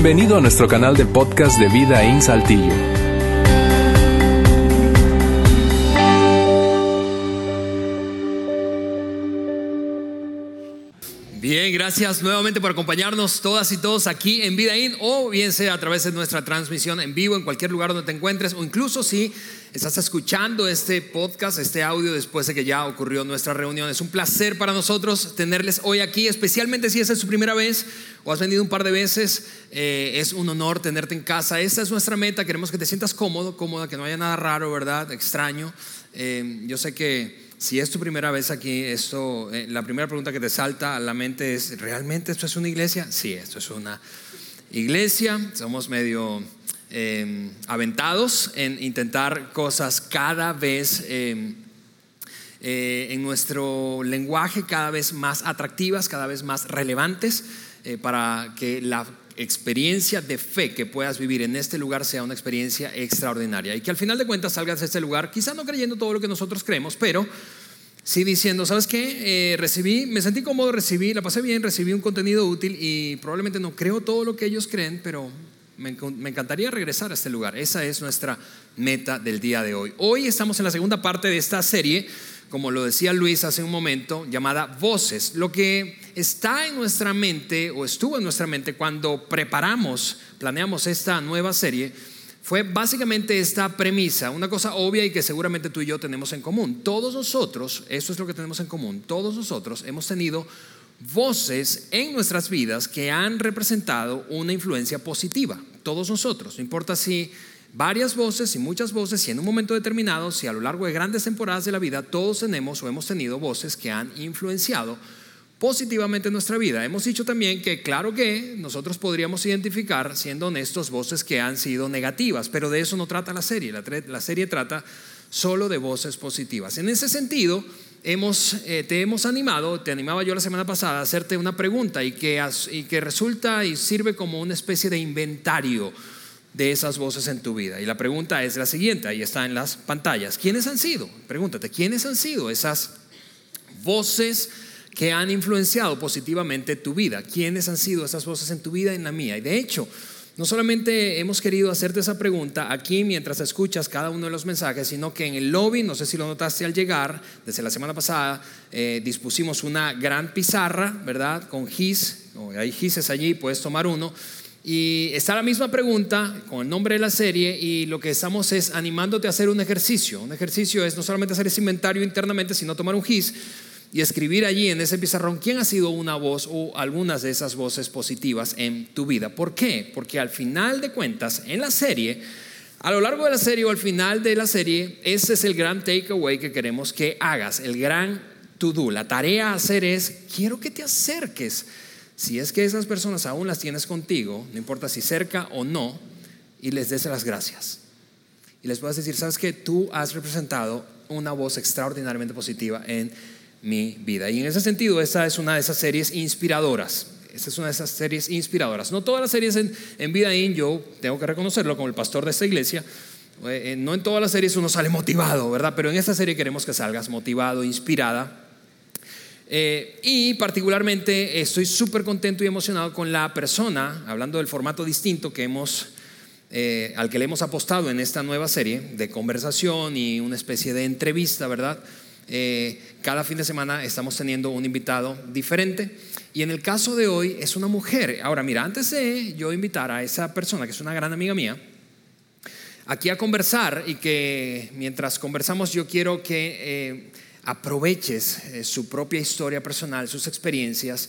Bienvenido a nuestro canal de podcast de Vida en Saltillo. Gracias nuevamente por acompañarnos todas y todos aquí en Vida In o bien sea a través de nuestra transmisión en vivo en cualquier lugar donde te encuentres o incluso si estás escuchando este podcast, este audio después de que ya ocurrió nuestra reunión. Es un placer para nosotros tenerles hoy aquí, especialmente si esa es su primera vez o has venido un par de veces. Eh, es un honor tenerte en casa. Esta es nuestra meta. Queremos que te sientas cómodo, cómoda, que no haya nada raro, ¿verdad? Extraño. Eh, yo sé que si es tu primera vez aquí, esto, eh, la primera pregunta que te salta a la mente es, ¿realmente esto es una iglesia? Sí, esto es una iglesia. Somos medio em, aventados en intentar cosas cada vez em, eh, en nuestro lenguaje, cada vez más atractivas, cada vez más relevantes, eh, para que la experiencia de fe que puedas vivir en este lugar sea una experiencia extraordinaria y que al final de cuentas salgas de este lugar, quizá no creyendo todo lo que nosotros creemos, pero sí diciendo, ¿sabes qué? Eh, recibí, me sentí cómodo, recibí, la pasé bien, recibí un contenido útil y probablemente no creo todo lo que ellos creen, pero me, me encantaría regresar a este lugar. Esa es nuestra meta del día de hoy. Hoy estamos en la segunda parte de esta serie como lo decía Luis hace un momento, llamada voces. Lo que está en nuestra mente o estuvo en nuestra mente cuando preparamos, planeamos esta nueva serie, fue básicamente esta premisa, una cosa obvia y que seguramente tú y yo tenemos en común. Todos nosotros, eso es lo que tenemos en común, todos nosotros hemos tenido voces en nuestras vidas que han representado una influencia positiva. Todos nosotros, no importa si varias voces y muchas voces y en un momento determinado, si a lo largo de grandes temporadas de la vida todos tenemos o hemos tenido voces que han influenciado positivamente nuestra vida. Hemos dicho también que claro que nosotros podríamos identificar, siendo honestos, voces que han sido negativas, pero de eso no trata la serie. La, serie trata solo de voces positivas. En ese sentido, hemos, eh, te hemos animado, te animaba yo la semana pasada a hacerte una pregunta y que, y que resulta y sirve como una especie de inventario de esas voces en tu vida. Y la pregunta es la siguiente, ahí está en las pantallas. ¿Quiénes han sido? Pregúntate, ¿quiénes han sido esas voces que han influenciado positivamente tu vida? ¿Quiénes han sido esas voces en tu vida y en la mía? Y de hecho, no solamente hemos querido hacerte esa pregunta aquí mientras escuchas cada uno de los mensajes, sino que en el lobby, no sé si lo notaste al llegar, desde la semana pasada, eh, dispusimos una gran pizarra, ¿verdad? Con GIS, hay GISes allí, puedes tomar uno y está la misma pregunta con el nombre de la serie y lo que estamos es animándote a hacer un ejercicio. Un ejercicio es no solamente hacer ese inventario internamente, sino tomar un GIS y escribir allí en ese pizarrón quién ha sido una voz o algunas de esas voces positivas en tu vida. ¿Por qué? Porque al final de cuentas, en la serie, a lo largo de la serie o al final de la serie, ese es el gran takeaway que queremos que hagas, el gran to do. La tarea a hacer es, quiero que te acerques si es que esas personas aún las tienes contigo, no importa si cerca o no, y les des las gracias. Y les puedas decir, sabes que tú has representado una voz extraordinariamente positiva en mi vida. Y en ese sentido, esta es una de esas series inspiradoras. Esta es una de esas series inspiradoras. No todas las series en, Vida In, yo tengo que reconocerlo como el pastor de esta iglesia, eh, no en todas las series uno sale motivado, ¿verdad? Pero en esta serie queremos que salgas motivado, inspirada eh, y particularmente estoy súper contento y emocionado con la persona, hablando del formato distinto que hemos, eh, al que le hemos apostado en esta nueva serie de conversación y una especie de entrevista, ¿verdad? Eh, cada fin de semana estamos teniendo un invitado diferente y en el caso de hoy es una mujer. Ahora, mira, antes de yo invitar a esa persona, que es una gran amiga mía, aquí a conversar y que mientras conversamos yo quiero que aproveches eh, su propia historia personal, sus experiencias,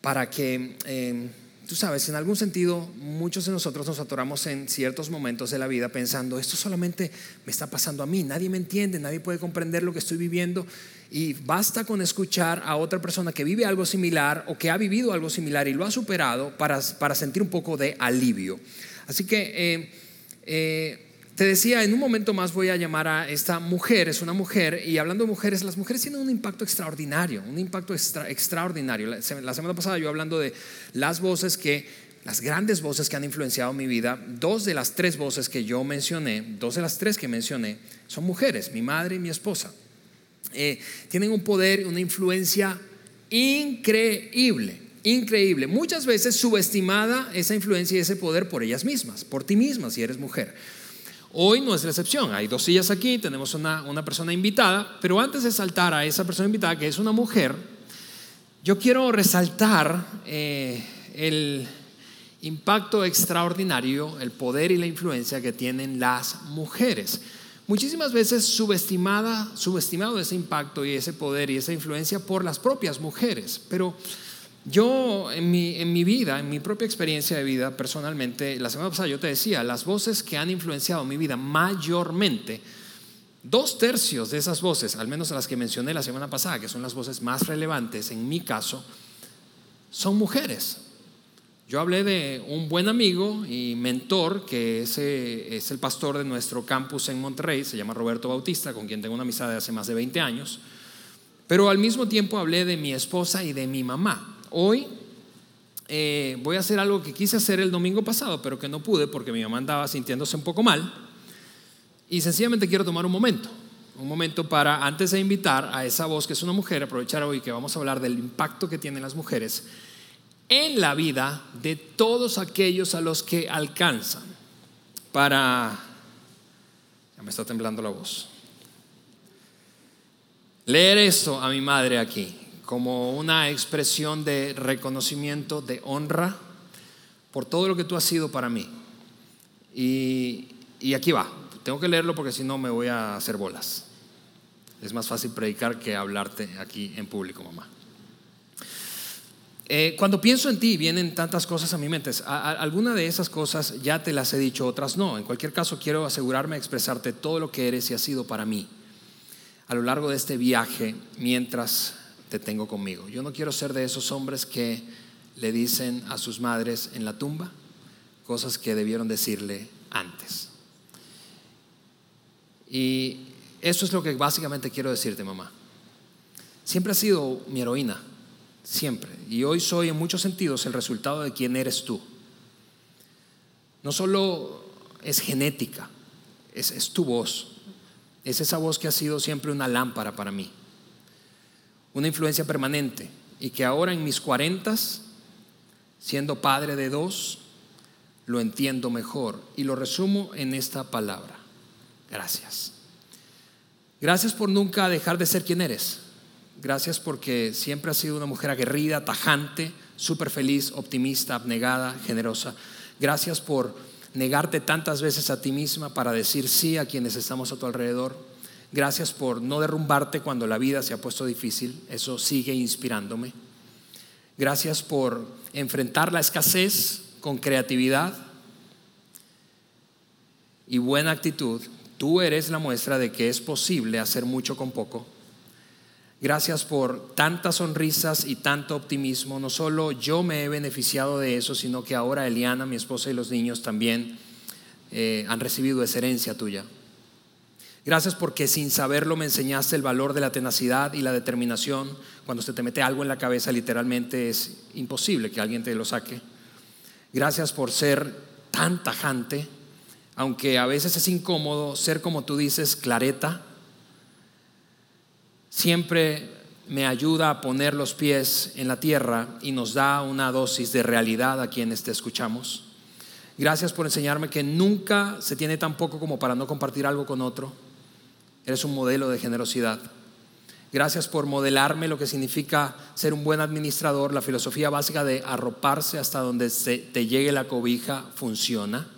para que, eh, tú sabes, en algún sentido muchos de nosotros nos atoramos en ciertos momentos de la vida pensando, esto solamente me está pasando a mí, nadie me entiende, nadie puede comprender lo que estoy viviendo. Y basta con escuchar a otra persona que vive algo similar o que ha vivido algo similar y lo ha superado para, para sentir un poco de alivio. Así que... Eh, te decía, en un momento más voy a llamar a esta mujer, es una mujer, y hablando de mujeres, las mujeres tienen un impacto extraordinario, un impacto extraordinario. La, semana pasada yo hablando de las voces que, las grandes voces que han influenciado mi vida, dos de las tres voces que yo mencioné, dos de las tres que mencioné, son mujeres, mi madre y mi esposa. Eh, tienen un poder, una influencia increíble increíble. Muchas veces subestimada esa influencia y ese poder por ellas mismas, por ti misma si eres mujer. Hoy no es la excepción. Hay dos sillas aquí, tenemos una, una persona invitada, pero antes de saltar a esa persona invitada, que es una mujer, yo quiero resaltar eh, el impacto extraordinario, el poder y la influencia que tienen las mujeres. Muchísimas veces subestimada, subestimado ese impacto y ese poder y esa influencia por las propias mujeres, pero yo en mi, en mi vida, en mi propia experiencia de vida personalmente, la semana pasada yo te decía, las voces que han influenciado mi vida mayormente, dos tercios de esas voces, al menos las que mencioné la semana pasada, que son las voces más relevantes en mi caso, son mujeres. Yo hablé de un buen amigo y mentor que es, es el pastor de nuestro campus en Monterrey, se llama Roberto Bautista, con quien tengo una amistad de hace más de 20 años. Pero al mismo tiempo hablé de mi esposa y de mi mamá. Hoy eh, voy a hacer algo que quise hacer el domingo pasado, pero que no pude porque mi mamá andaba sintiéndose un poco mal. Y sencillamente quiero tomar un momento, un momento para, antes de invitar a esa voz que es una mujer, aprovechar hoy que vamos a hablar del impacto que tienen las mujeres en la vida de todos aquellos a los que alcanzan. Para... Ya me está temblando la voz. Leer esto a mi madre aquí como una expresión de reconocimiento, de honra por todo lo que tú has sido para mí. Y, y aquí va, tengo que leerlo porque si no me voy a hacer bolas. Es más fácil predicar que hablarte aquí en público, mamá. Eh, cuando pienso en ti, vienen tantas cosas a mi mente. Alguna de esas cosas ya te las he dicho, otras no. En cualquier caso, quiero asegurarme de expresarte todo lo que eres y has sido para mí a lo largo de este viaje mientras te tengo conmigo. Yo no quiero ser de esos hombres que le dicen a sus madres en la tumba cosas que debieron decirle antes. Y eso es lo que básicamente quiero decirte, mamá. Siempre has sido mi heroína siempre. Y hoy soy en muchos sentidos el resultado de quién eres tú. No solo es genética, es, es tu voz. Es esa voz que ha sido siempre una lámpara para mí, una influencia permanente y que ahora en mis cuarentas, siendo padre de dos, lo entiendo mejor y lo resumo en esta palabra. Gracias. Gracias por nunca dejar de ser quien eres. Gracias porque siempre has sido una mujer aguerrida, tajante, súper feliz, optimista, abnegada, generosa. Gracias por negarte tantas veces a ti misma para decir sí a quienes estamos a tu alrededor. Gracias por no derrumbarte cuando la vida se ha puesto difícil. Eso sigue inspirándome. Gracias por enfrentar la escasez con creatividad y buena actitud. Tú eres la muestra de que es posible hacer mucho con poco Gracias por tantas sonrisas y tanto optimismo. No solo yo me he beneficiado de eso, sino que ahora Eliana, mi esposa y los niños también eh, han recibido esa herencia tuya. Gracias porque sin saberlo me enseñaste el valor de la tenacidad y la determinación. Cuando se te mete algo en la cabeza, literalmente es imposible que alguien te lo saque. Gracias por ser tan tajante, aunque a veces es incómodo ser como tú dices, clareta siempre me ayuda a poner los pies en la tierra y nos da una dosis de realidad a quienes te escuchamos. Gracias por enseñarme que nunca se tiene tan poco como para no compartir algo con otro. Eres un modelo de generosidad. Gracias por modelarme lo que significa ser un buen administrador. La filosofía básica de arroparse hasta donde te llegue la cobija funciona.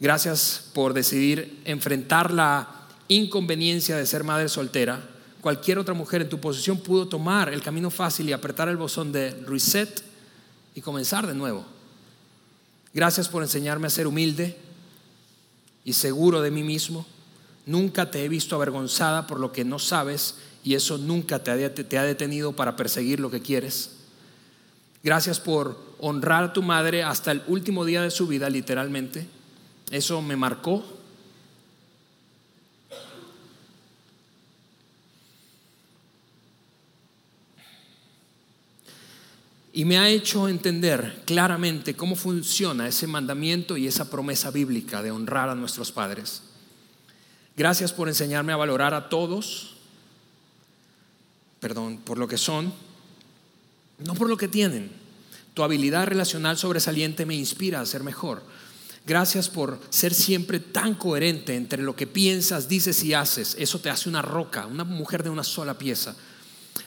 Gracias por decidir enfrentar la inconveniencia de ser madre soltera, cualquier otra mujer en tu posición pudo tomar el camino fácil y apretar el botón de reset y comenzar de nuevo. Gracias por enseñarme a ser humilde y seguro de mí mismo. Nunca te he visto avergonzada por lo que no sabes y eso nunca te ha, detenido para perseguir lo que quieres. Gracias por honrar a tu madre hasta el último día de su vida, literalmente. Eso me marcó y me ha hecho entender claramente cómo funciona ese mandamiento y esa promesa bíblica de honrar a nuestros padres. Gracias por enseñarme a valorar a todos, perdón, por lo que son no por lo que tienen. Tu habilidad relacional sobresaliente me inspira a ser mejor. Gracias por ser siempre tan coherente entre lo que piensas, dices y haces. Eso te hace una roca, una mujer de una sola pieza.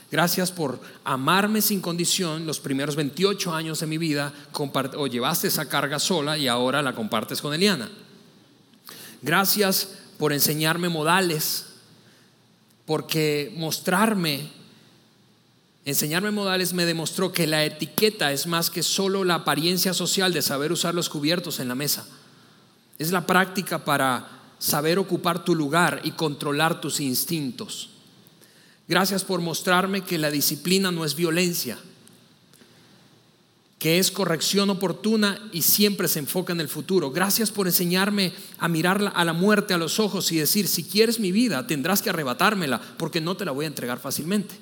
Gracias por amarme sin condición los primeros 28 años de mi vida, o llevaste esa carga sola y ahora la compartes con Eliana. Gracias por enseñarme modales, porque mostrarme, enseñarme modales me demostró que la etiqueta es más que solo la apariencia social de saber usar los cubiertos en la mesa. Es la práctica para saber ocupar tu lugar y controlar tus instintos. Gracias por mostrarme que la disciplina no es violencia, que es corrección oportuna y siempre se enfoca en el futuro. Gracias por enseñarme a mirar a la muerte a los ojos y decir, si quieres mi vida, tendrás que arrebatármela, porque no te la voy a entregar fácilmente.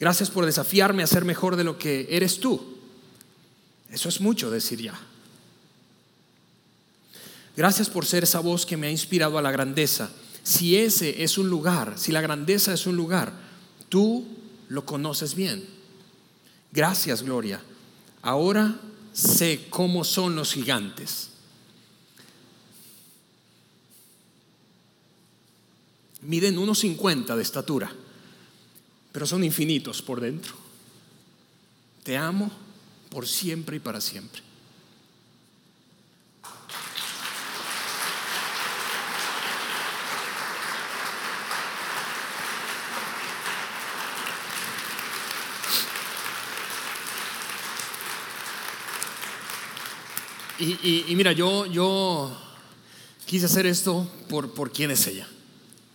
Gracias por desafiarme a ser mejor de lo que eres tú. Eso es mucho decir ya. Gracias por ser esa voz que me ha inspirado a la grandeza si ese es un lugar, si la grandeza es un lugar, tú lo conoces bien. Gracias, Gloria. Ahora sé cómo son los gigantes. Miden unos 50 de estatura, pero son infinitos por dentro. Te amo por siempre y para siempre. Y, mira, yo, yo quise hacer esto por, quién es ella.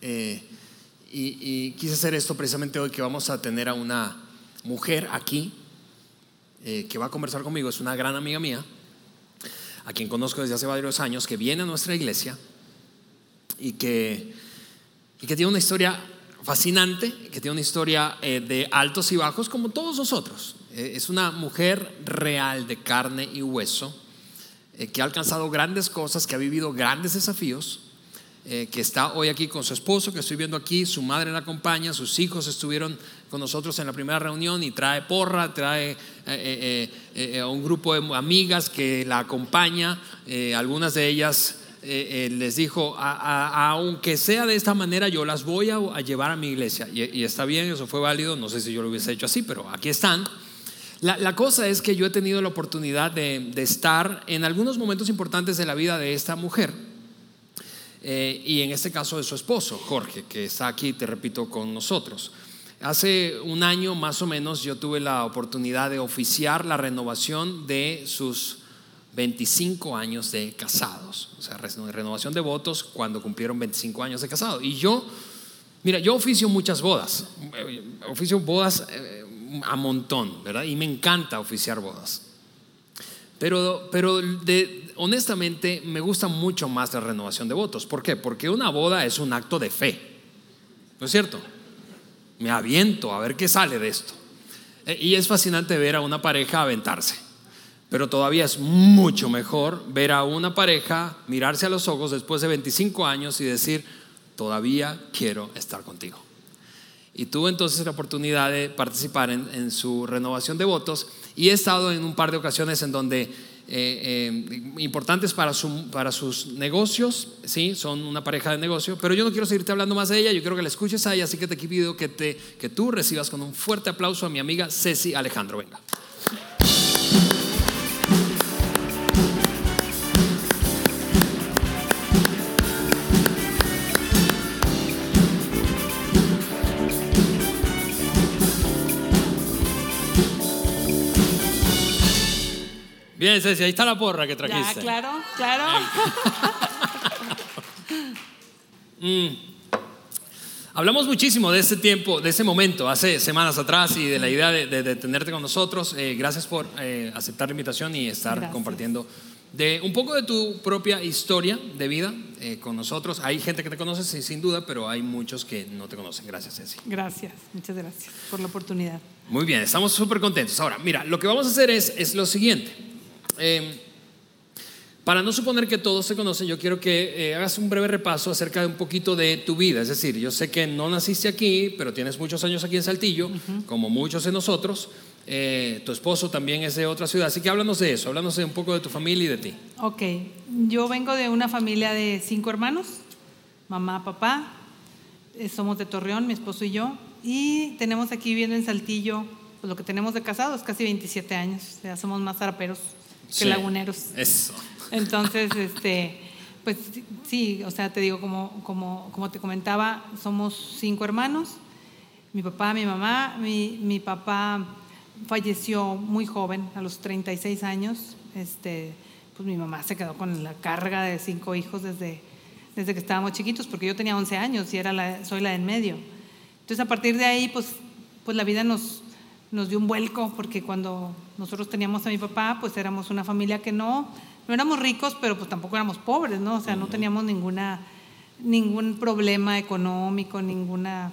Eh, y, quise hacer esto precisamente hoy que vamos a tener a una mujer aquí eh, que va a conversar conmigo. Es una gran amiga mía, a quien conozco desde hace varios años, que viene a nuestra iglesia y que, y que tiene una historia fascinante, que tiene una historia eh, de altos y bajos como todos nosotros. es una mujer real de carne y hueso eh, que ha alcanzado grandes cosas, que ha vivido grandes desafíos, eh, que está hoy aquí con su esposo, que estoy viendo aquí, su madre la acompaña, sus hijos estuvieron con nosotros en la primera reunión y trae porra, trae eh, a un grupo de amigas que la acompaña, algunas de ellas les dijo, aunque sea de esta manera, yo las voy a, llevar a mi iglesia. Y, y, está bien, eso fue válido, no sé si yo lo hubiese hecho así, pero aquí están. La, cosa es que yo he tenido la oportunidad de, estar en algunos momentos importantes de la vida de esta mujer. Eh, y en este caso de su esposo, Jorge, que está aquí, te repito, con nosotros. Hace un año más o menos yo tuve la oportunidad de oficiar la renovación de sus 25 años de casados, o sea, renovación de votos cuando cumplieron 25 años de casado. Y yo, mira, yo oficio muchas bodas, eh, oficio bodas eh, a montón, ¿verdad? Y me encanta oficiar bodas. Pero, pero honestamente me gusta mucho más la renovación de votos. ¿Por qué? Porque una boda es un acto de fe. ¿No es cierto? Me aviento a ver qué sale de esto. E, y es fascinante ver a una pareja aventarse. Pero todavía es mucho mejor ver a una pareja mirarse a los ojos después de 25 años y decir, todavía quiero estar contigo. Y tuve entonces la oportunidad de participar en, su renovación de votos y he estado en un par de ocasiones en donde eh, eh, importantes para, para sus negocios, ¿sí? son una pareja de negocio, pero yo no quiero seguirte hablando más de ella, yo quiero que la escuches a ella, así que te pido que, te, que tú recibas con un fuerte aplauso a mi amiga Ceci Alejandro. Venga. Bien, Ceci, ahí está la porra que trajiste. Ya, claro, claro. Mm. Hablamos muchísimo de ese tiempo, de ese momento, hace semanas atrás y de la idea de, tenerte con nosotros. Eh, gracias por eh, aceptar la invitación y estar compartiendo de un poco de tu propia historia de vida eh, con nosotros. Hay gente que te conoce sin duda, pero hay muchos que no te conocen. Gracias, Ceci. Gracias, muchas gracias por la oportunidad. Muy bien, estamos súper contentos. Ahora, mira, lo que vamos a hacer es, es lo siguiente. Eh, Para no suponer que todos se conocen, yo quiero que eh, hagas un breve repaso acerca de un poquito de tu vida. Es decir, yo sé que no naciste aquí, pero tienes muchos años aquí en Saltillo, como muchos de nosotros. Eh, tu esposo también es de otra ciudad, así que háblanos de eso, háblanos de un poco de tu familia y de ti. Ok, yo vengo de una familia de cinco hermanos, mamá, papá, eh, somos de Torreón, mi esposo y yo, y tenemos aquí viviendo en Saltillo, pues lo que tenemos de casados, casi 27 años, ya somos más zaraperos que Sí. laguneros. Eso. Entonces, este, pues sí, o sea, te digo, como, como, como te comentaba, somos cinco hermanos, mi papá, mi mamá, mi, mi papá falleció muy joven, a los 36 años, este, pues mi mamá se quedó con la carga de cinco hijos desde, desde que estábamos chiquitos, porque yo tenía 11 años y era la, soy la de en medio. Entonces, a partir de ahí, pues, pues la vida nos, nos dio un vuelco, porque cuando nosotros teníamos a mi papá, pues éramos una familia que no, no éramos ricos, pero pues tampoco éramos pobres, ¿no? O sea, no teníamos ninguna, ningún problema económico, ninguna,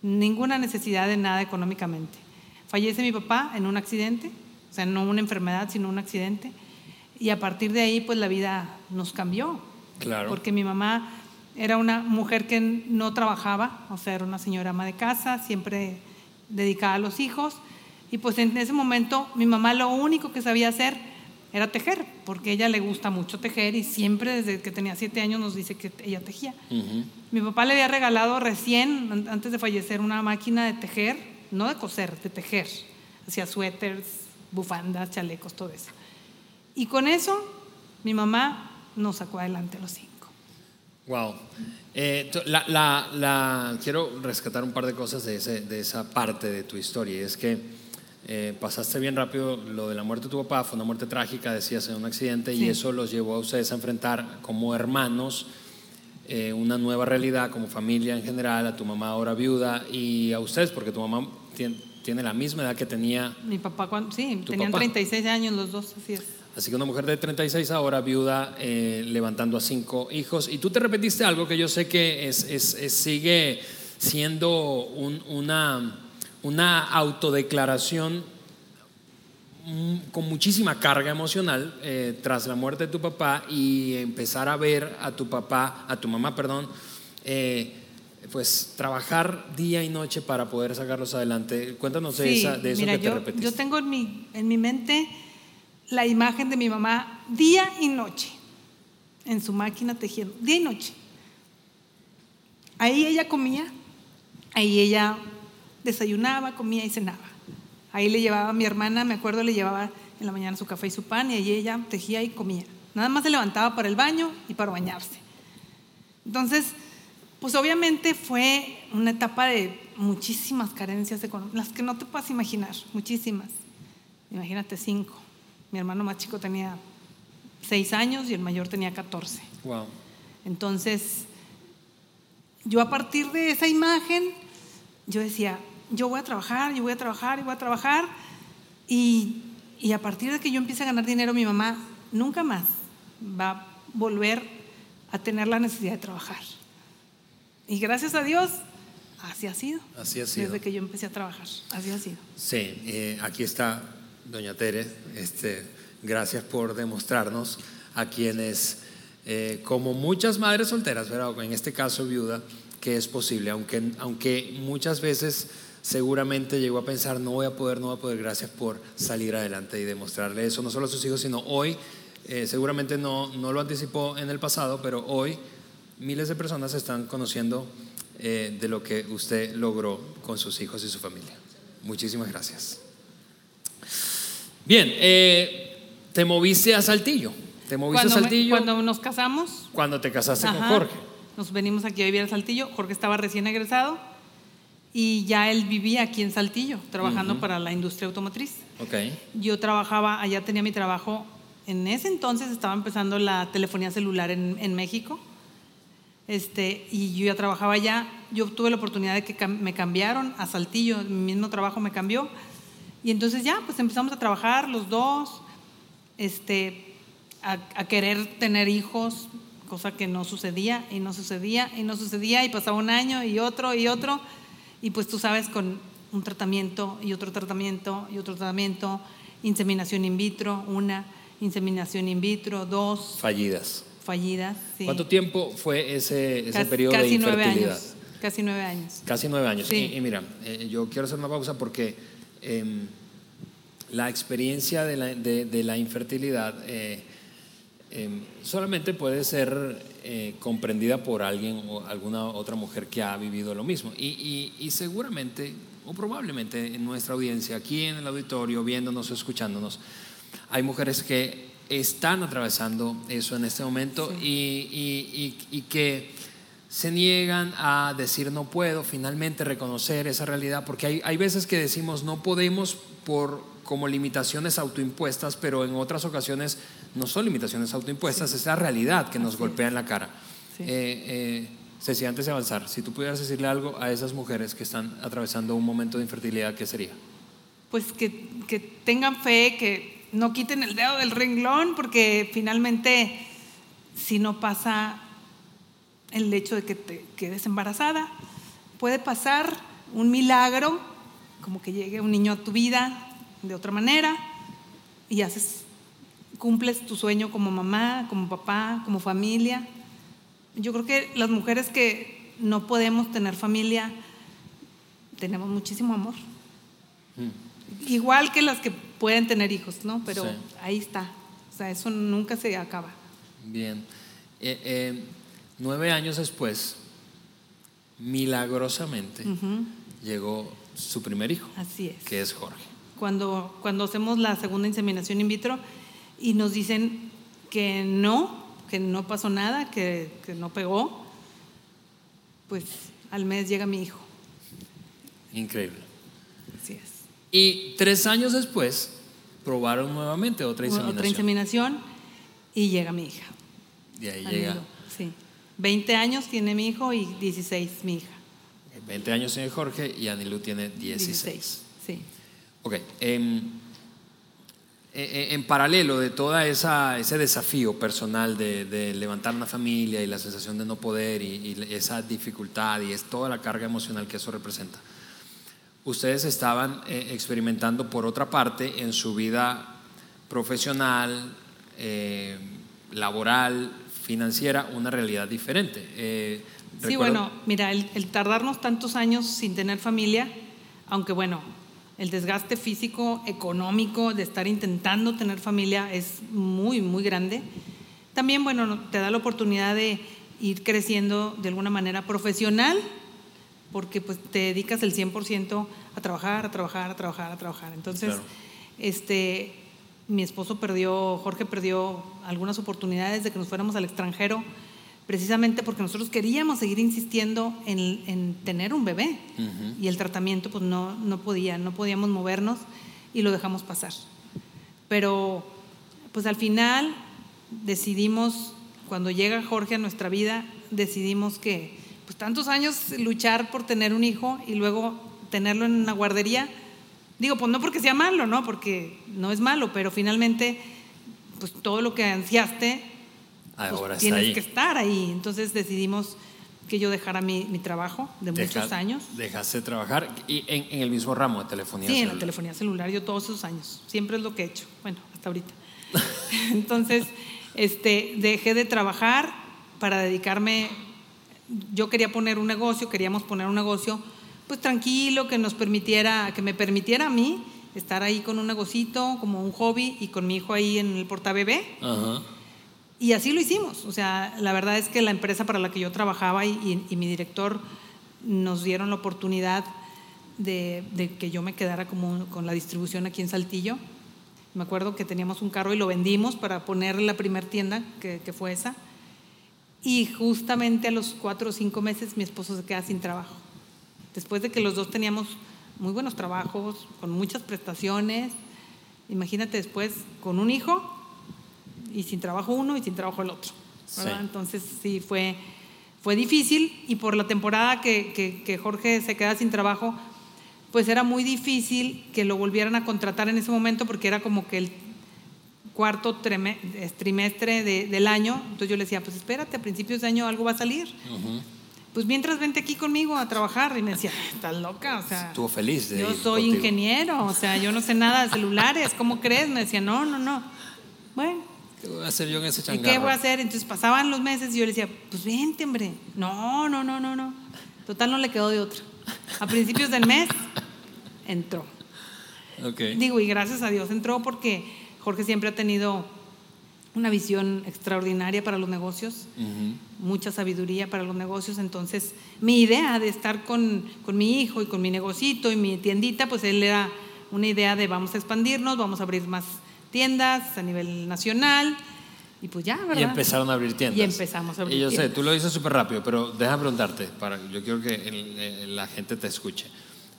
ninguna necesidad de nada económicamente. Fallece mi papá en un accidente, o sea, no una enfermedad, sino un accidente, y a partir de ahí, pues la vida nos cambió. Claro. Porque mi mamá era una mujer que no trabajaba, o sea, era una señora ama de casa, siempre dedicada a los hijos. Y pues en ese momento mi mamá lo único que sabía hacer era tejer, porque a ella le gusta mucho tejer y siempre desde que tenía siete años nos dice que ella tejía. Mi papá le había regalado recién, an- antes de fallecer, una máquina de tejer, no de coser, de tejer. Hacía suéteres, bufandas, chalecos, todo eso. Y con eso mi mamá nos sacó adelante los cinco. Wow. Eh, la, la- la- quiero rescatar un par de cosas de, ese- de esa parte de tu historia. Es que eh, pasaste bien rápido lo de la muerte de tu papá, fue una muerte trágica, decías, en un accidente, y eso los llevó a ustedes a enfrentar como hermanos eh, una nueva realidad, como familia en general, a tu mamá ahora viuda y a ustedes, porque tu mamá tien- tiene la misma edad que tenía Mi papá, cuando, sí, ¿Tu tenían papá? 36 años los dos, así es. Así que una mujer de 36 ahora, viuda, eh, levantando a cinco hijos. Y tú te repetiste algo que yo sé que es, es- es- sigue siendo un- una, una autodeclaración mm, con muchísima carga emocional eh, tras la muerte de tu papá y empezar a ver a tu papá, a tu mamá, perdón, eh, pues trabajar día y noche para poder sacarlos adelante. Cuéntanos de, esa- de eso mira, que te yo, repetiste. yo tengo en mi, en mi mente la imagen de mi mamá día y noche en su máquina tejiendo, día y noche. Ahí ella comía, ahí ella desayunaba, comía y cenaba. Ahí le llevaba a mi hermana, me acuerdo, le llevaba en la mañana su café y su pan y ahí ella tejía y comía. Nada más se levantaba para el baño y para bañarse. Entonces, pues obviamente fue una etapa de muchísimas carencias económicas, las que no te puedas imaginar, muchísimas. Imagínate cinco. Mi hermano más chico tenía seis años y el mayor tenía 14. Wow. Entonces, yo a partir de esa imagen, yo decía, yo voy a trabajar, yo voy a trabajar, y voy a trabajar. Y, y a partir de que yo empiece a ganar dinero, mi mamá nunca más va a volver a tener la necesidad de trabajar. Y gracias a Dios, así ha sido. Así ha sido. Desde que yo empecé a trabajar, así ha sido. Sí, eh, aquí está doña Tere. Este, gracias por demostrarnos a quienes, eh, como muchas madres solteras, pero en este caso viuda, que es posible, aunque, aunque muchas veces seguramente llegó a pensar, no voy a poder, no voy a poder, gracias por salir adelante y demostrarle eso, no solo a sus hijos, sino hoy, eh, seguramente no, no lo anticipó en el pasado, pero hoy miles de personas están conociendo eh, de lo que usted logró con sus hijos y su familia. Muchísimas gracias. Bien, eh, te moviste a Saltillo. Te moviste a Cuando, me- Saltillo cuando nos casamos, cuando te casaste con. Jorge. Nos venimos aquí a vivir a Saltillo. Jorge estaba recién egresado y ya él vivía aquí en Saltillo, trabajando para la industria automotriz. Ok. Yo trabajaba, allá tenía mi trabajo. En ese entonces estaba empezando la telefonía celular en, en México. Este, y yo ya trabajaba allá. Yo tuve la oportunidad de que cam- me cambiaron a Saltillo, mi mismo trabajo me cambió. Y entonces ya, pues empezamos a trabajar los dos, este, a, a querer tener hijos, cosa que no sucedía y no sucedía y no sucedía y pasaba un año y otro y otro. Y pues tú sabes, con un tratamiento y otro tratamiento y otro tratamiento, inseminación in vitro, una. inseminación in vitro, dos Fallidas. fallidas. sí. ¿Cuánto tiempo fue ese, ese Casi- periodo de casi nueve infertilidad? años. Casi nueve años. Casi nueve años. Sí. Y, y mira, eh, yo quiero hacer una pausa porque em, la experiencia de la, de- de la infertilidad eh, em, solamente puede ser eh, comprendida por alguien o alguna otra mujer que ha vivido lo mismo. Y, y- y seguramente, o probablemente en nuestra audiencia, aquí en el auditorio, viéndonos escuchándonos, hay mujeres que están atravesando eso en este momento y que se niegan a decir no puedo, finalmente reconocer esa realidad, porque hay, hay veces que decimos no podemos por como limitaciones autoimpuestas, pero en otras ocasiones no son limitaciones autoimpuestas, es la realidad que nos Así golpea es. en la cara. Sí. Eh, eh, Ceci, antes de avanzar, si tú pudieras decirle algo a esas mujeres que están atravesando un momento de infertilidad, ¿qué sería? Pues que, que tengan fe, que no quiten el dedo del renglón, porque finalmente si no pasa el hecho de que te quedes embarazada, puede pasar un milagro, como que llegue un niño a tu vida de otra manera y haces, cumples tu sueño como mamá, como papá, como familia. Yo creo que las mujeres que no podemos tener familia, tenemos muchísimo amor. Igual que las que pueden tener hijos, ¿no? Pero Sí. ahí está. O sea, eso nunca se acaba. Bien. Eh, eh, nueve años después, milagrosamente, llegó su primer hijo, Así es. que es Jorge. Cuando, cuando hacemos la segunda inseminación in vitro y nos dicen que no, que no pasó nada, que, que no pegó, pues al mes llega mi hijo. Increíble. Así es. Y tres años después, probaron nuevamente otra inseminación. Otra inseminación y llega mi hija. Y ahí llega. Sí. 20 años tiene mi hijo y 16 mi hija. 20 años tiene Jorge y Anilu tiene 16. 16. Sí. Ok. em, eh, eh, en paralelo de todo ese desafío personal de, de levantar una familia y la sensación de no poder y, y esa dificultad y es toda la carga emocional que eso representa, ustedes estaban eh, experimentando por otra parte en su vida profesional, eh, laboral, financiera, una realidad diferente. Eh, Sí, recuerdo- bueno, mira, el, el tardarnos tantos años sin tener familia, aunque bueno, el desgaste físico, económico de estar intentando tener familia es muy, muy grande. También, bueno, no- te da la oportunidad de ir creciendo de alguna manera profesional, porque pues te dedicas el 100% a trabajar, a trabajar, a trabajar, a trabajar. Entonces, Claro. este, mi esposo perdió, Jorge perdió algunas oportunidades de que nos fuéramos al extranjero, precisamente porque nosotros queríamos seguir insistiendo en, en tener un bebé y el tratamiento pues no, no podía, no podíamos movernos y lo dejamos pasar. Pero pues al final decidimos, cuando llega Jorge a nuestra vida, decidimos que pues tantos años luchar por tener un hijo y luego tenerlo en una guardería, digo, pues no porque sea malo, ¿no? Porque no es malo, pero finalmente pues todo lo que ansiaste pues, Ahora tienes ahí. que estar ahí. Entonces decidimos que yo dejara mi, mi trabajo de muchos años. Dejaste de trabajar y en, en el mismo ramo de telefonía. Sí, en la celular. telefonía celular, yo todos esos años. Siempre es lo que he hecho. Bueno, hasta ahorita. Entonces, este, dejé de trabajar para dedicarme. Yo quería poner un negocio, queríamos poner un negocio, pues tranquilo, que nos permitiera, que me permitiera a mí estar ahí con un negocito, como un hobby, y con mi hijo ahí en el portabebé. Ajá. Y así lo hicimos. O sea, la verdad es que la empresa para la que yo trabajaba y, y- y mi director nos dieron la oportunidad de, de que yo me quedara como con la distribución aquí en Saltillo. Me acuerdo que teníamos un carro y lo vendimos para poner la primer tienda, que, que fue esa. Y justamente a los cuatro o cinco meses mi esposo se queda sin trabajo. Después de que los dos teníamos muy buenos trabajos, con muchas prestaciones. Imagínate después con un hijo y sin trabajo uno y sin trabajo el otro. Entonces sí fue, fue difícil y por la temporada que, que- que Jorge se queda sin trabajo, pues era muy difícil que lo volvieran a contratar en ese momento porque era como que el cuarto trimestre de- del año. Entonces yo le decía, pues espérate, a principios de año algo va a salir. Pues mientras vente aquí conmigo a trabajar. Y me decía, estás loca, o sea. Estuvo feliz de Yo soy contigo. ingeniero, o sea, yo no sé nada de celulares, ¿cómo crees? Me decía, no, no, no. Bueno, ¿Qué voy a hacer yo en ese ¿y changarro? qué voy a hacer? Entonces pasaban los meses y yo le decía, pues vente, hombre. No, no, no, no, no. Total, no le quedó de otra. A principios del mes entró. Ok. Digo, y gracias a Dios entró porque Jorge siempre ha tenido una visión extraordinaria para los negocios, mucha sabiduría para los negocios. Entonces, mi idea de estar con, con mi hijo y con mi negocito y mi tiendita, pues él era una idea de vamos a expandirnos, vamos a abrir más tiendas a nivel nacional. Y pues ya, ¿verdad? Y empezaron a abrir tiendas. Y empezamos a abrir Y yo sé, tú lo dices súper rápido, pero déjame preguntarte, para, yo quiero que el- el- la gente te escuche.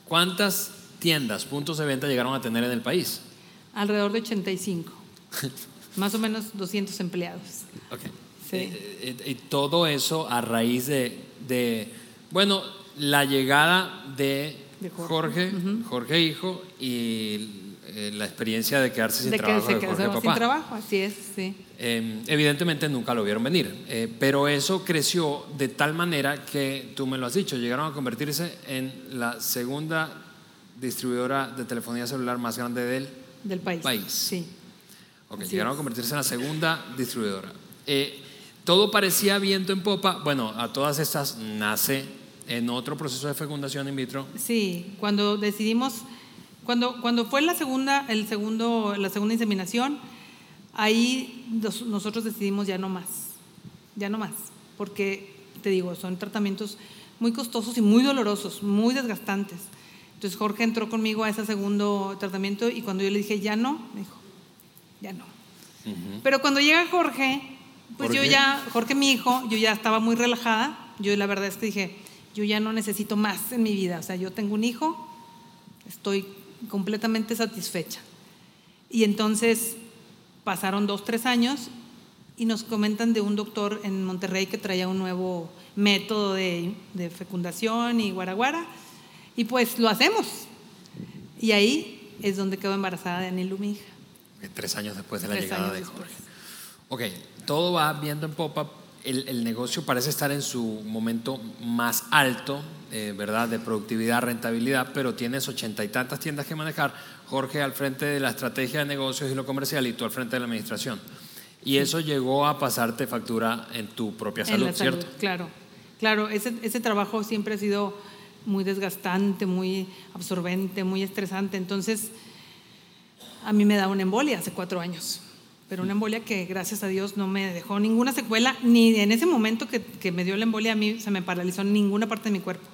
¿Cuántas tiendas, puntos de venta llegaron a tener en el país? Alrededor de 85. más o menos 200 empleados. Ok. Sí. Eh, eh, y todo eso a raíz de, de, bueno, la llegada de, De Jorge, Jorge. Jorge, hijo, y eh, la experiencia de quedarse sin de que trabajo se de Jorge sin papá. trabajo, así es, sí. Eh, evidentemente nunca lo vieron venir, eh, pero eso creció de tal manera que, tú me lo has dicho, llegaron a convertirse en la segunda distribuidora de telefonía celular más grande del Del país. País. Sí. Ok, Así llegaron es. a convertirse en la segunda distribuidora. Eh, todo parecía viento en popa. Bueno, a todas estas nace en otro proceso de fecundación in vitro. Sí, cuando decidimos, cuando, cuando fue la segunda, el segundo, la segunda inseminación, ahí nos- nosotros decidimos ya no más, ya no más, porque te digo, son tratamientos muy costosos y muy dolorosos, muy desgastantes. Entonces Jorge entró conmigo a ese segundo tratamiento y cuando yo le dije ya no, me dijo, ya no. Pero cuando llega Jorge, pues ¿Por yo qué? ya, Jorge mi hijo, yo ya estaba muy relajada. Yo la verdad es que dije, yo ya no necesito más en mi vida. O sea, yo tengo un hijo, estoy completamente satisfecha. Y entonces pasaron dos, tres años y nos comentan de un doctor en Monterrey que traía un nuevo método de, de fecundación y guaraguara. Y pues lo hacemos. Y ahí es donde quedó embarazada de Anilu, mi hija. Eh, Tres años después de la Tres llegada de después. Jorge. Ok, todo va viendo en popa. El, el negocio parece estar en su momento más alto, eh, ¿verdad? De productividad, rentabilidad, pero tienes ochenta y tantas tiendas que manejar. Jorge al frente de la estrategia de negocios y lo comercial y tú al frente de la administración. Y eso llegó a pasarte factura en tu propia En salud, la salud, ¿cierto? Claro, claro, ese, ese trabajo siempre ha sido muy desgastante, muy absorbente, muy estresante. Entonces, a mí me da una embolia hace cuatro años, pero una embolia que gracias a Dios no me dejó ninguna secuela, ni en ese momento que, que me dio la embolia a mí se me paralizó ninguna parte de mi cuerpo.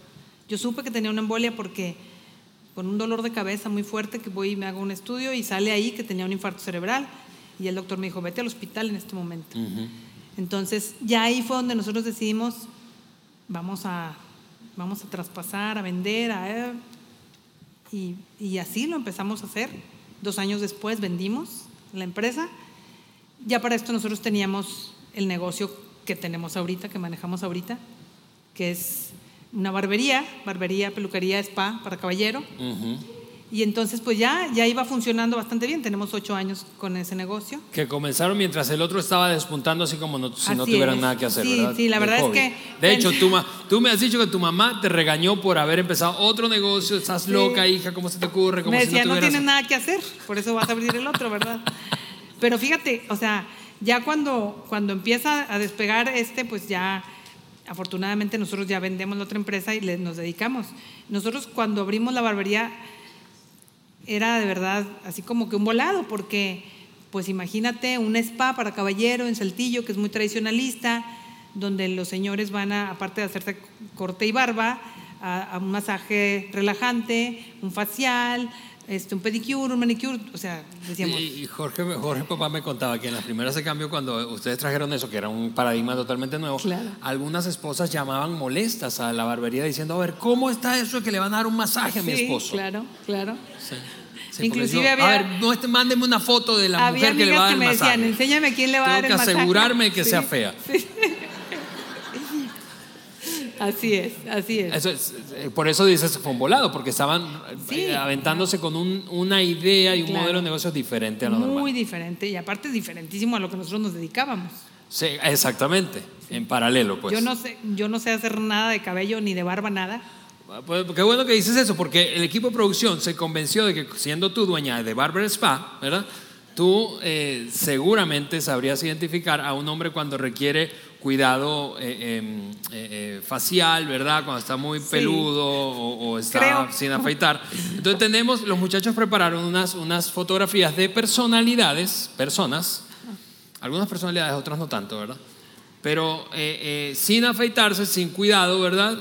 Yo supe que tenía una embolia porque con un dolor de cabeza muy fuerte que voy y me hago un estudio y sale ahí que tenía un infarto cerebral y el doctor me dijo, vete al hospital en este momento. Entonces, ya ahí fue donde nosotros decidimos, vamos a, vamos a traspasar, a vender, a, eh, y, y así lo empezamos a hacer. Dos años después vendimos la empresa. Ya para esto nosotros teníamos el negocio que tenemos ahorita, que manejamos ahorita, que es una barbería, barbería, peluquería, spa para caballero. Y entonces pues ya, ya iba funcionando bastante bien. Tenemos ocho años con ese negocio. Que comenzaron mientras el otro estaba despuntando así como no- si no Así tuvieran es. nada que hacer, Sí, ¿verdad? sí, la verdad es que- De hecho, tú, tú me has dicho que tu mamá te regañó por haber empezado otro negocio. Estás Sí. loca, hija, ¿cómo se te ocurre? Como Me si decía, no, tuvieras- tienes nada que hacer, por eso vas a abrir el otro, ¿verdad? Pero fíjate, o sea, ya cuando, cuando empieza a despegar este, pues ya, afortunadamente nosotros ya vendemos la otra empresa y le- nos dedicamos. Nosotros cuando abrimos la barbería era de verdad así como que un volado, porque pues imagínate un spa para caballero en Saltillo, que es muy tradicionalista, donde los señores van a, aparte de hacerse corte y barba, a, un masaje relajante, un facial, este, un pedicure, un manicure, o sea, decíamos, Y, y Jorge, Jorge papá me contaba que en las primeras de cambio, cuando ustedes trajeron eso, que era un paradigma totalmente nuevo, Claro. algunas esposas llamaban molestas a la barbería diciendo, a ver, ¿cómo está eso de que le van a dar un masaje a mi Sí, esposo? claro, claro. Sí. Sí, Inclusive porque yo, había- A ver, no, este, mándeme una foto de la mujer que le va a dar que me masaje. decían, enséñame quién le va a dar el que masaje. asegurarme que Sí, sea fea. sí. Así es, así es. Eso es, eh, por eso dices que fue un volado, porque estaban eh, Sí. aventándose con un- una idea y un Claro. modelo de negocio diferente a lo Muy normal. diferente y aparte diferentísimo a lo que nosotros nos dedicábamos. Sí, exactamente, en paralelo, pues. Yo no sé, yo no sé hacer nada de cabello ni de barba nada. Pues, qué bueno que dices eso, porque el equipo de producción se convenció de que siendo tú dueña de Barber Spa, ¿verdad? tú eh, seguramente sabrías identificar a un hombre cuando requiere cuidado eh, em, eh, eh, facial, ¿verdad? Cuando está muy Sí. peludo o, o está Creo. sin afeitar. Entonces tenemos, los muchachos prepararon unas, unas fotografías de personalidades, personas, algunas personalidades, otras no tanto, ¿verdad? Pero eh, sin afeitarse, sin cuidado, ¿verdad?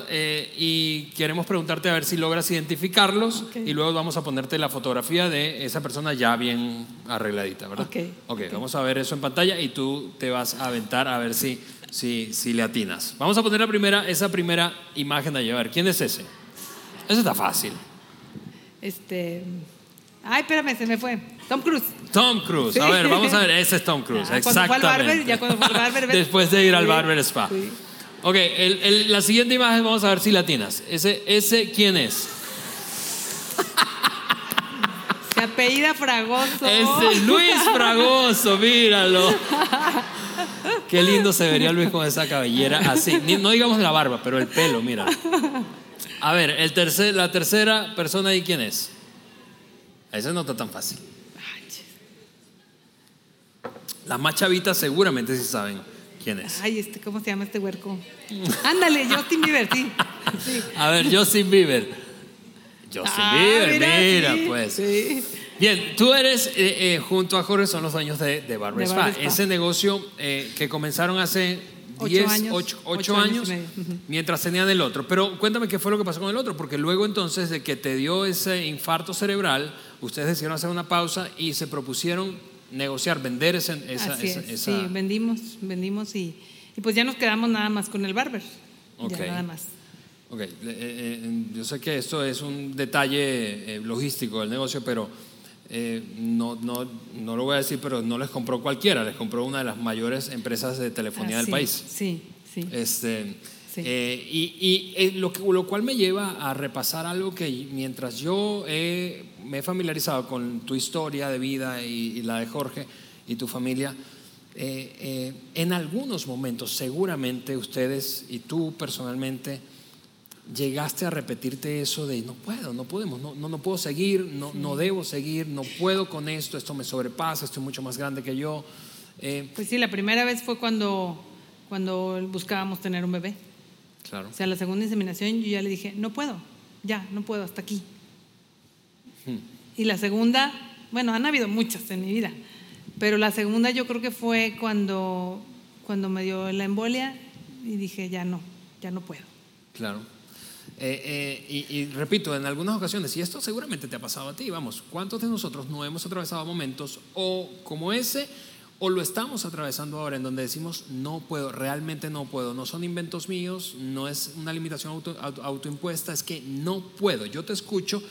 Y queremos preguntarte a ver si logras identificarlos Ok. y luego vamos a ponerte la fotografía de esa persona ya bien arregladita, ¿verdad? Ok, ok, ok. vamos a ver eso en pantalla y tú te vas a aventar a ver si, si, si le atinas. Vamos a poner la primera, esa primera imagen. A ver, ¿quién es ese? Ese está fácil. Este. Ay, espérame, se me fue. Tom Cruise. Tom Cruise. A ver, vamos a ver. Ese es Tom Cruise. Ah, cuando fue al Exactamente. barber, ya cuando fue al barber. Después de ir al barber spa. sí. Ok, el- el- la siguiente imagen vamos a ver si latinas. Ese, ese ¿quién es? Se apellida Fragoso. Ese es Luis Fragoso, míralo. Qué lindo se vería Luis con esa cabellera así. Ni- No digamos la barba, pero el pelo, mira. A ver, el tercer, la tercera persona ahí, ¿quién es? Ese no está tan fácil. Las más chavitas seguramente sí saben quién es. Ay, este, ¿cómo se llama este huerco? Ándale, Justin Bieber, sí. sí. A ver, Justin Bieber. Justin Ah, Bieber, mira, sí, pues. sí. Bien, tú eres, eh, eh, junto a Jorge, son los dueños de, de Barber Spa. Barber Spa. Ese negocio eh, que comenzaron hace Ocho 10, años, 8, ocho años y medio. Ujú. mientras tenían el otro. Pero cuéntame qué fue lo que pasó con el otro, porque luego entonces de que te dio ese infarto cerebral, ustedes decidieron hacer una pausa y se propusieron negociar, vender ese- esa... Así esa- es, esa- sí, vendimos, vendimos y, y pues ya nos quedamos nada más con el barber. Ok. Ya nada más. Ok, eh, eh, yo sé que esto es un detalle eh, logístico del negocio, pero eh, no, no, no lo voy a decir, pero no les compró cualquiera, les compró una de las mayores empresas de telefonía del Así, país. Sí, sí. Este, Sí. eh, y y, eh, lo, que- lo cual me lleva a repasar algo que mientras yo he- me he familiarizado con tu historia de vida y, y la de Jorge y tu familia, eh, en algunos momentos seguramente ustedes y tú personalmente llegaste a repetirte eso de no puedo, no podemos, no, no, no puedo seguir, no, no debo seguir, no puedo con esto, esto me sobrepasa, estoy mucho más grande que yo. Eh, Pues sí, la primera vez fue cuando, cuando buscábamos tener un bebé. claro. O sea, la segunda inseminación yo ya le dije, no puedo, ya, no puedo, hasta aquí. Hmm. Y la segunda, bueno, han habido muchas en mi vida, pero la segunda yo creo que fue cuando, cuando me dio la embolia y dije, ya no, ya no puedo. Claro. Eh, eh, y, y repito, en algunas ocasiones, y esto seguramente te ha pasado a ti, vamos, ¿cuántos de nosotros no hemos atravesado momentos o como ese o lo estamos atravesando ahora en donde decimos no puedo, realmente no puedo, no son inventos míos, no es una limitación auto- auto- autoimpuesta, es que no puedo. Yo te escucho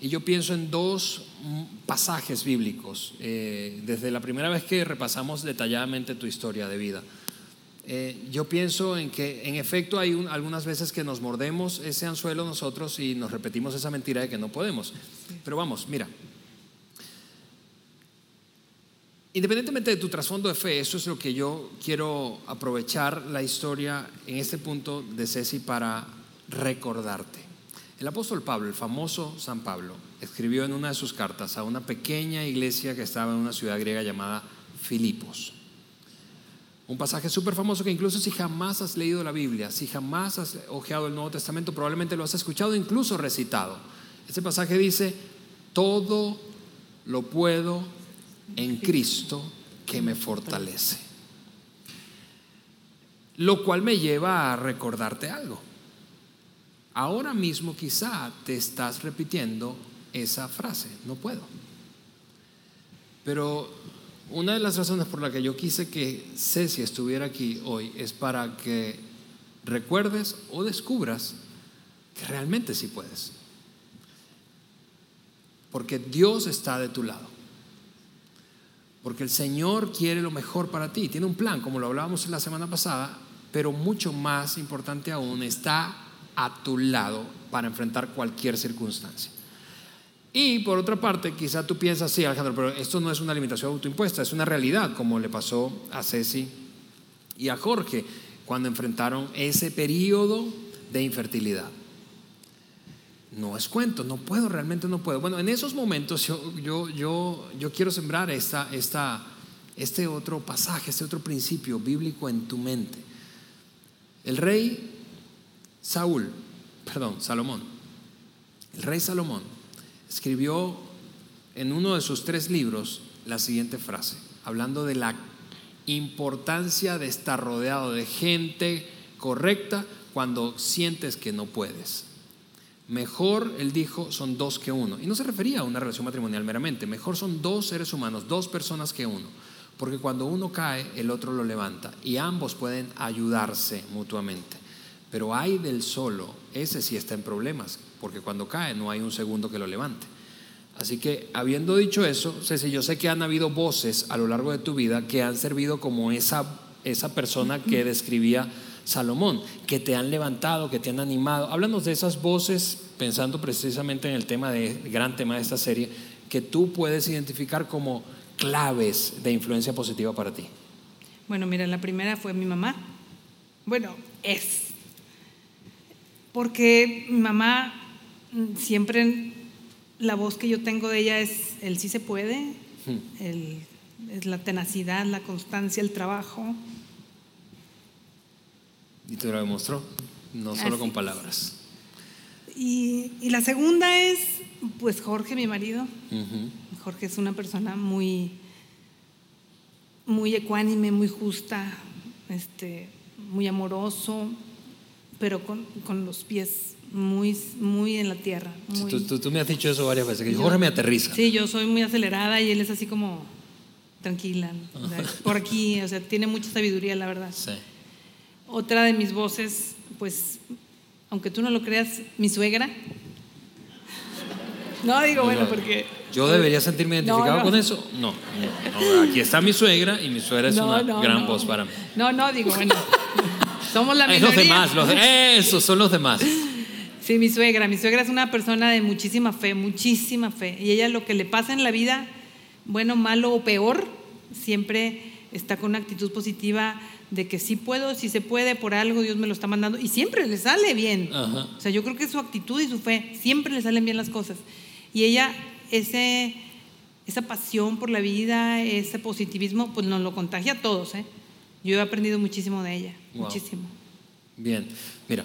y yo pienso en dos mm, pasajes bíblicos, eh, desde la primera vez que repasamos detalladamente tu historia de vida. Eh, yo pienso en que en efecto hay un- algunas veces que nos mordemos ese anzuelo nosotros y nos repetimos esa mentira de que no podemos. Pero vamos, mira, independientemente de tu trasfondo de fe, eso es lo que yo quiero aprovechar la historia en este punto de Ceci para recordarte. El apóstol Pablo, el famoso San Pablo, escribió en una de sus cartas a una pequeña iglesia que estaba en una ciudad griega llamada Filipos. Un pasaje súper famoso que incluso si jamás has leído la Biblia, si jamás has hojeado el Nuevo Testamento, probablemente lo has escuchado, incluso recitado. Ese pasaje dice, todo lo puedo en Cristo que me fortalece. Lo cual me lleva a recordarte algo. Ahora mismo quizá te estás repitiendo esa frase, no puedo. Pero una de las razones por la que yo quise que Ceci estuviera aquí hoy es para que recuerdes o descubras que realmente sí puedes. Porque Dios está de tu lado. Porque el Señor quiere lo mejor para ti. Tiene un plan, como lo hablábamos la semana pasada, pero mucho más importante aún, está a tu lado para enfrentar cualquier circunstancia. Y por otra parte, quizá tú piensas, sí, Alejandro, pero esto no es una limitación autoimpuesta, es una realidad, como le pasó a Ceci y a Jorge cuando enfrentaron ese periodo de infertilidad. no es cuento, no puedo, realmente no puedo. Bueno, en esos momentos yo, yo, yo, yo quiero sembrar esta, esta, este otro pasaje, este otro principio bíblico en tu mente. El rey Saúl, perdón, Salomón, el rey Salomón escribió en uno de sus tres libros la siguiente frase, hablando de la importancia de estar rodeado de gente correcta cuando sientes que no puedes. Mejor, él dijo, son dos que uno. Y no se refería a una relación matrimonial meramente. Mejor son dos seres humanos, dos personas que uno. Porque cuando uno cae, el otro lo levanta. Y ambos pueden ayudarse mutuamente. Pero hay del solo, ese sí está en problemas. Porque cuando cae no hay un segundo que lo levante. Así que, habiendo dicho eso, Ceci, yo sé que han habido voces a lo largo de tu vida que han servido como esa, esa persona que describía Salomón, que te han levantado, que te han animado. Háblanos de esas voces, pensando precisamente en el tema de gran tema de esta serie, que tú puedes identificar como claves de influencia positiva para ti. Bueno, mira, la primera fue mi mamá. Bueno, es. Porque mi mamá mm, siempre la voz que yo tengo de ella es el sí se puede, el, es la tenacidad, la constancia, el trabajo. Y te lo demostró, no solo con palabras. Y, y, la segunda es, pues Jorge, mi marido. Jorge es una persona muy, muy ecuánime, muy justa, este, muy amoroso, pero con, con los pies muy, muy en la tierra. tú, tú, me has dicho eso varias veces, que Jorge me aterriza. Sí, yo soy muy acelerada y él es así como tranquila. por aquí, o sea, tiene mucha sabiduría, la verdad. Sí. Otra de mis voces, pues, aunque tú no lo creas, mi suegra. No, digo, bueno, porque... ¿Yo debería sentirme identificado con eso? No, Aquí está mi suegra y mi suegra es una gran voz para mí. No, no, digo, bueno. Somos la minoría. los demás, los esos son los demás. Sí, mi suegra. Mi suegra es una persona de muchísima fe, muchísima fe. Y ella lo que le pasa en la vida, bueno, malo o peor, siempre está con una actitud positiva de que sí puedo, si se puede, por algo Dios me lo está mandando y siempre le sale bien. O sea, yo creo que su actitud y su fe, siempre le salen bien las cosas. Y ella, ese, esa pasión por la vida, ese positivismo, pues nos lo contagia a todos. ¿eh? Yo he aprendido muchísimo de ella, muchísimo. Bien, mira,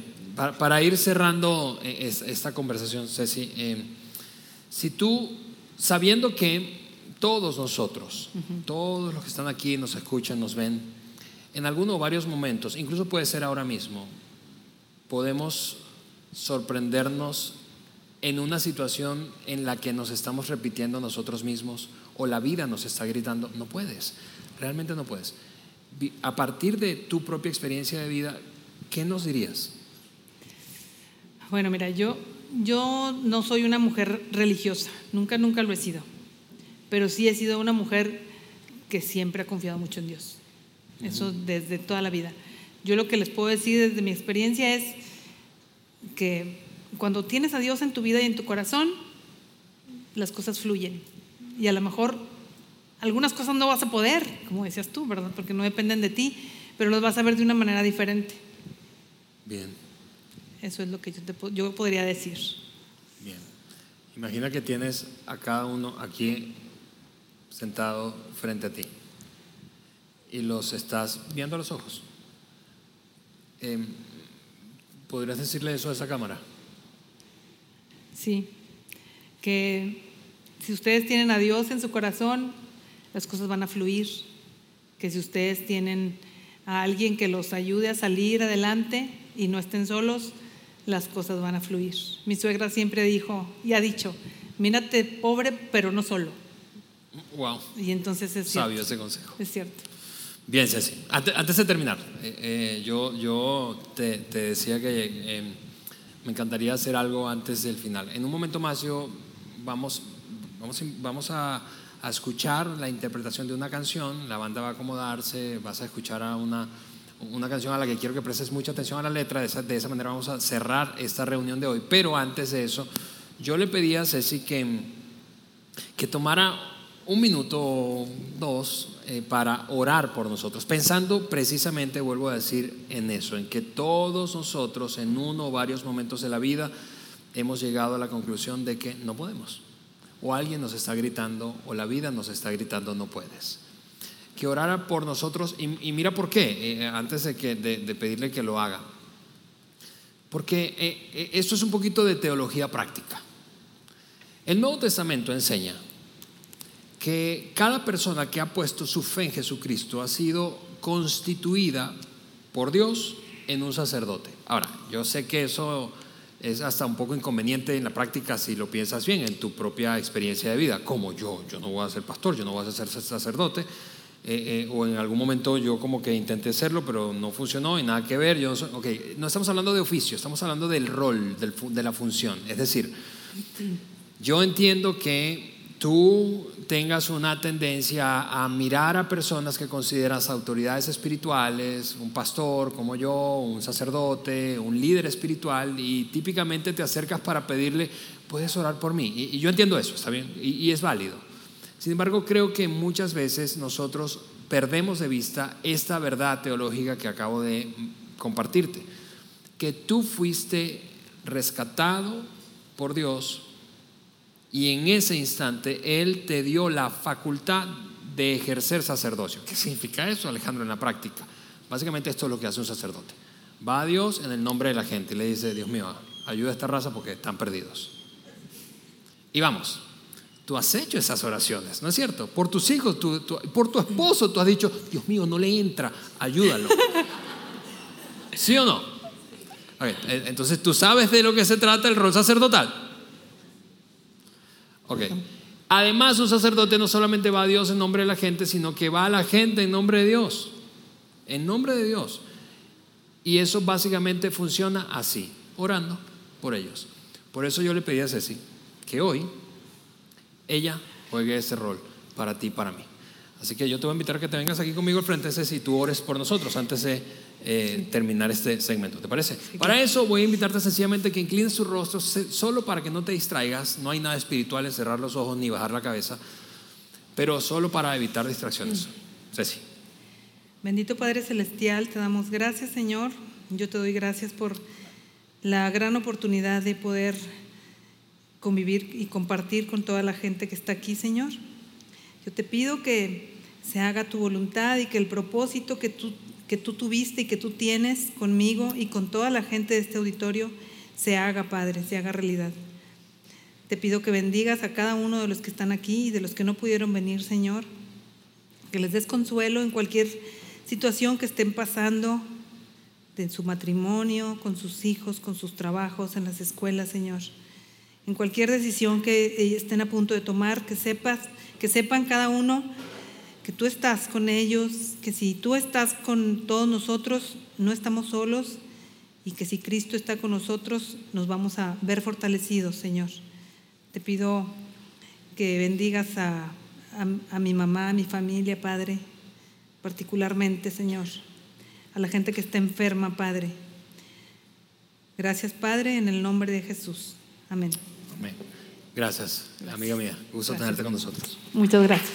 para, ir cerrando eh, esta conversación, Ceci, eh, si tú, sabiendo que todos nosotros, todos los que están aquí, nos escuchan, nos ven, en alguno o varios momentos, incluso puede ser ahora mismo, podemos sorprendernos en una situación en la que nos estamos repitiendo nosotros mismos o la vida nos está gritando, no puedes, realmente no puedes. A partir de tu propia experiencia de vida, ¿qué nos dirías? Bueno, mira, yo, yo no soy una mujer religiosa, nunca, nunca lo he sido, pero sí he sido una mujer que siempre ha confiado mucho en Dios. Eso desde toda la vida. Yo lo que les puedo decir desde mi experiencia es que cuando tienes a Dios en tu vida y en tu corazón, las cosas fluyen. Y a lo mejor algunas cosas no vas a poder, como decías tú, ¿verdad? Porque no dependen de ti, pero los vas a ver de una manera diferente. Bien. Eso es lo que yo, te, yo podría decir. Bien. Imagina que tienes a cada uno aquí sentado frente a ti y los estás viendo a los ojos. Em, ¿Podrías decirle eso a esa cámara? Sí, que si ustedes tienen a Dios en su corazón, las cosas van a fluir, que si ustedes tienen a alguien que los ayude a salir adelante y no estén solos, las cosas van a fluir. Mi suegra siempre dijo y ha dicho, mírate pobre pero no solo. Wow. Y entonces es Sabio ese consejo. Es cierto. Bien, Ceci. Antes, de terminar, eh, eh, yo, yo te, decía que eh, me encantaría hacer algo antes del final. En un momento más yo vamos, vamos, vamos a, a, escuchar la interpretación de una canción, la banda va a acomodarse, vas a escuchar a una, una canción a la que quiero que prestes mucha atención a la letra, de esa, de esa manera vamos a cerrar esta reunión de hoy. Pero antes de eso, yo le pedí a Ceci que, que tomara un minuto o dos eh, para orar por nosotros, pensando precisamente, vuelvo a decir, en eso, en que todos nosotros en uno o varios momentos de la vida hemos llegado a la conclusión de que no podemos. O alguien nos está gritando, o la vida nos está gritando, no puedes. Que orara por nosotros, y, mira por qué, eh, antes de, que, de, pedirle que lo haga. Porque eh, eh, esto es un poquito de teología práctica. El Nuevo Testamento enseña que cada persona que ha puesto su fe en Jesucristo ha sido constituida por Dios en un sacerdote. Ahora, yo sé que eso es hasta un poco inconveniente en la práctica si lo piensas bien, en tu propia experiencia de vida, como yo, yo no voy a ser pastor, yo no voy a ser sacerdote, eh, eh, o en algún momento yo como que intenté serlo, pero no funcionó y nada que ver. Yo no, no estamos hablando de oficio, estamos hablando del rol, de la función. Es decir, yo entiendo que tú tengas una tendencia a mirar a personas que consideras autoridades espirituales, un pastor como yo, un sacerdote, un líder espiritual, y típicamente te acercas para pedirle, puedes orar por mí. Y, yo entiendo eso, está bien, y, es válido. Sin embargo, creo que muchas veces nosotros perdemos de vista esta verdad teológica que acabo de compartirte, que tú fuiste rescatado por Dios y en ese instante Él te dio la facultad de ejercer sacerdocio. ¿Qué significa eso, Alejandro, en la práctica? Básicamente esto es lo que hace un sacerdote. Va a Dios en el nombre de la gente y le dice, Dios mío, ayuda a esta raza porque están perdidos. Y vamos, tú has hecho esas oraciones, ¿no es cierto? Por tus hijos, por tu esposo, tú has dicho, Dios mío, no le entra, ayúdalo. ¿Sí o no? entonces tú sabes de lo que se trata el rol sacerdotal. Ok. Además, un sacerdote no solamente va a Dios en nombre de la gente, sino que va a la gente en nombre de Dios. En nombre de Dios. Y eso básicamente funciona así, orando por ellos. Por eso yo le pedí a Ceci que hoy ella juegue ese rol para ti y para mí. Así que yo te voy a invitar a que te vengas aquí conmigo al frente, Ceci, y tú ores por nosotros antes de eh, terminar este segmento. ¿Te parece? Para eso voy a invitarte sencillamente que inclines tu rostro solo para que no te distraigas. No hay nada espiritual en cerrar los ojos ni bajar la cabeza, pero solo para evitar distracciones. Ceci. Bendito Padre Celestial, te damos gracias, Señor. Yo te doy gracias por la gran oportunidad de poder convivir y compartir con toda la gente que está aquí, Señor. Yo te pido que se haga tu voluntad y que el propósito que tú que tú tuviste y que tú tienes conmigo y con toda la gente de este auditorio se haga, Padre, se haga realidad. Te pido que bendigas a cada uno de los que están aquí y de los que no pudieron venir, Señor. Que les des consuelo en cualquier situación que estén pasando, en su matrimonio, con sus hijos, con sus trabajos, en las escuelas, Señor. En cualquier decisión que estén a punto de tomar, que sepas, que sepan cada uno que tú estás con ellos, que si tú estás con todos nosotros, no estamos solos y que si Cristo está con nosotros, nos vamos a ver fortalecidos, Señor. Te pido que bendigas a, a, mi mamá, a mi familia, Padre, particularmente, Señor, a la gente que está enferma, Padre. Gracias, Padre, en el nombre de Jesús. Amén. Amén. Gracias, amiga mía. Gusto tenerte con nosotros. Muchas gracias.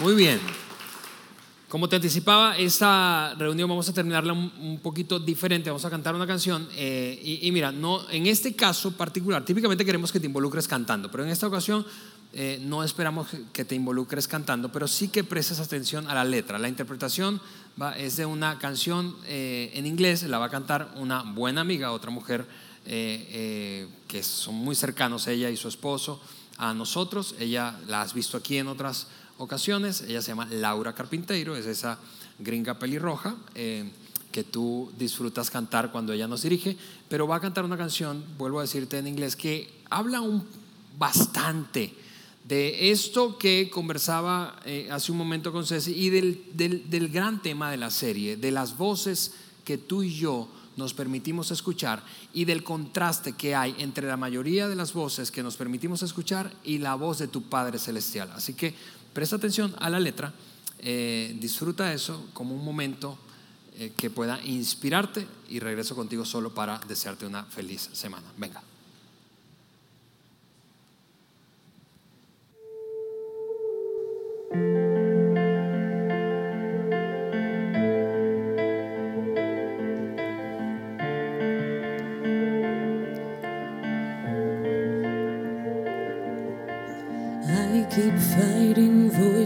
Muy bien. Como te anticipaba, esta reunión vamos a terminarla un, poquito diferente. Vamos a cantar una canción. Eh, y, mira, no, en este caso particular, típicamente queremos que te involucres cantando, pero en esta ocasión eh, no esperamos que te involucres cantando, pero sí que prestes atención a la letra. La interpretación es de una canción eh, en inglés, la va a cantar una buena amiga, otra mujer que son muy cercanos, ella y su esposo, a nosotros. Ella la has visto aquí en otras ocasiones. Ella se llama Laura Carpinteiro, es esa gringa pelirroja eh, que tú disfrutas cantar cuando ella nos dirige, pero va a cantar una canción, vuelvo a decirte en inglés, que habla un, bastante de esto que conversaba eh, hace un momento con Ceci y del, del, del gran tema de la serie, de las voces que tú y yo nos permitimos escuchar y del contraste que hay entre la mayoría de las voces que nos permitimos escuchar y la voz de tu Padre Celestial. Así que Presta atención a la letra, eh, disfruta eso como un momento eh, que pueda inspirarte y regreso contigo solo para desearte una feliz semana. Venga.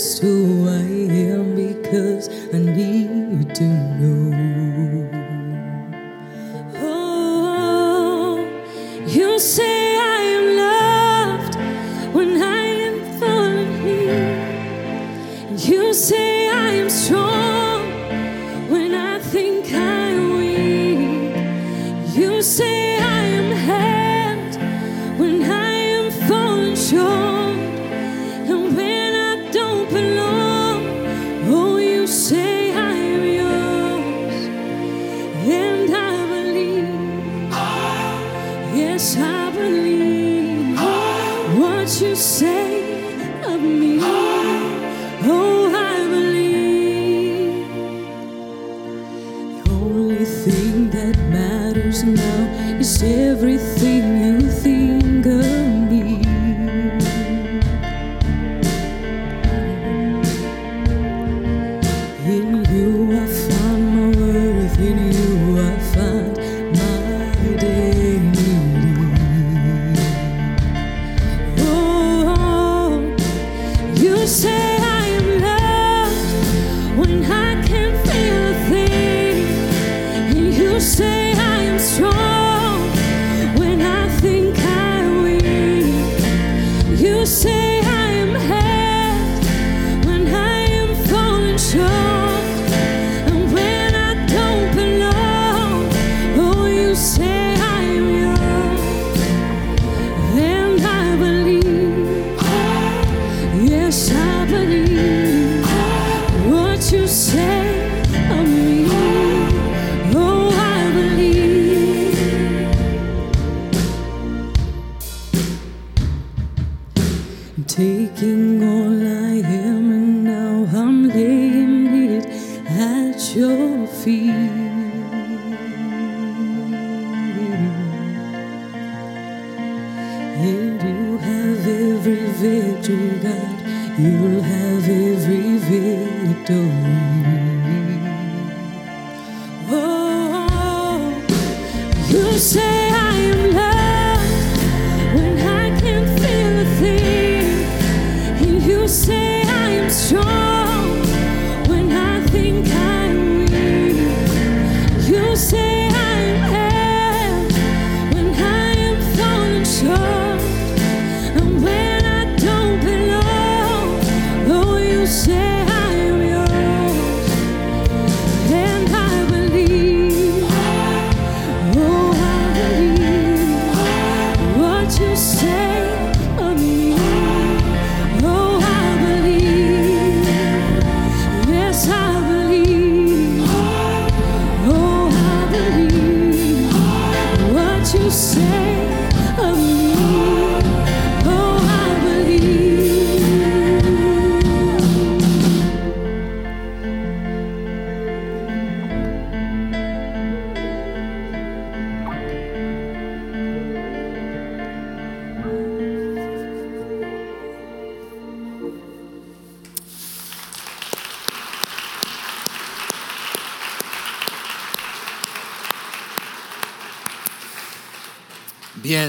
to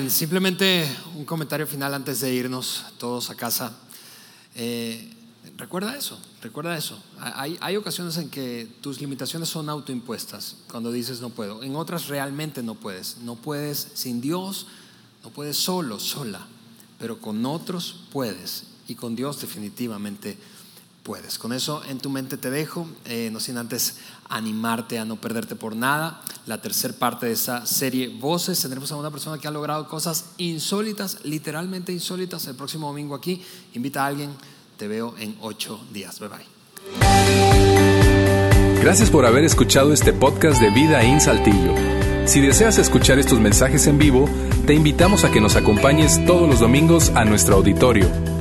Simplemente un comentario final antes de irnos todos a casa. Eh, recuerda eso, recuerda eso. Hay, hay ocasiones en que tus limitaciones son autoimpuestas, cuando dices no puedo. En otras realmente no puedes. No puedes sin Dios, no puedes solo, sola, pero con otros puedes y con Dios definitivamente puedes. Con eso en tu mente te dejo, eh, no sin antes animarte a no perderte por nada. La tercera parte de esa serie Voces, tendremos a una persona que ha logrado cosas insólitas, literalmente insólitas, el próximo domingo aquí. Invita a alguien, te veo en ocho días. Bye bye. Gracias por haber escuchado este podcast de Vida en Saltillo. Si deseas escuchar estos mensajes en vivo, te invitamos a que nos acompañes todos los domingos a nuestro auditorio.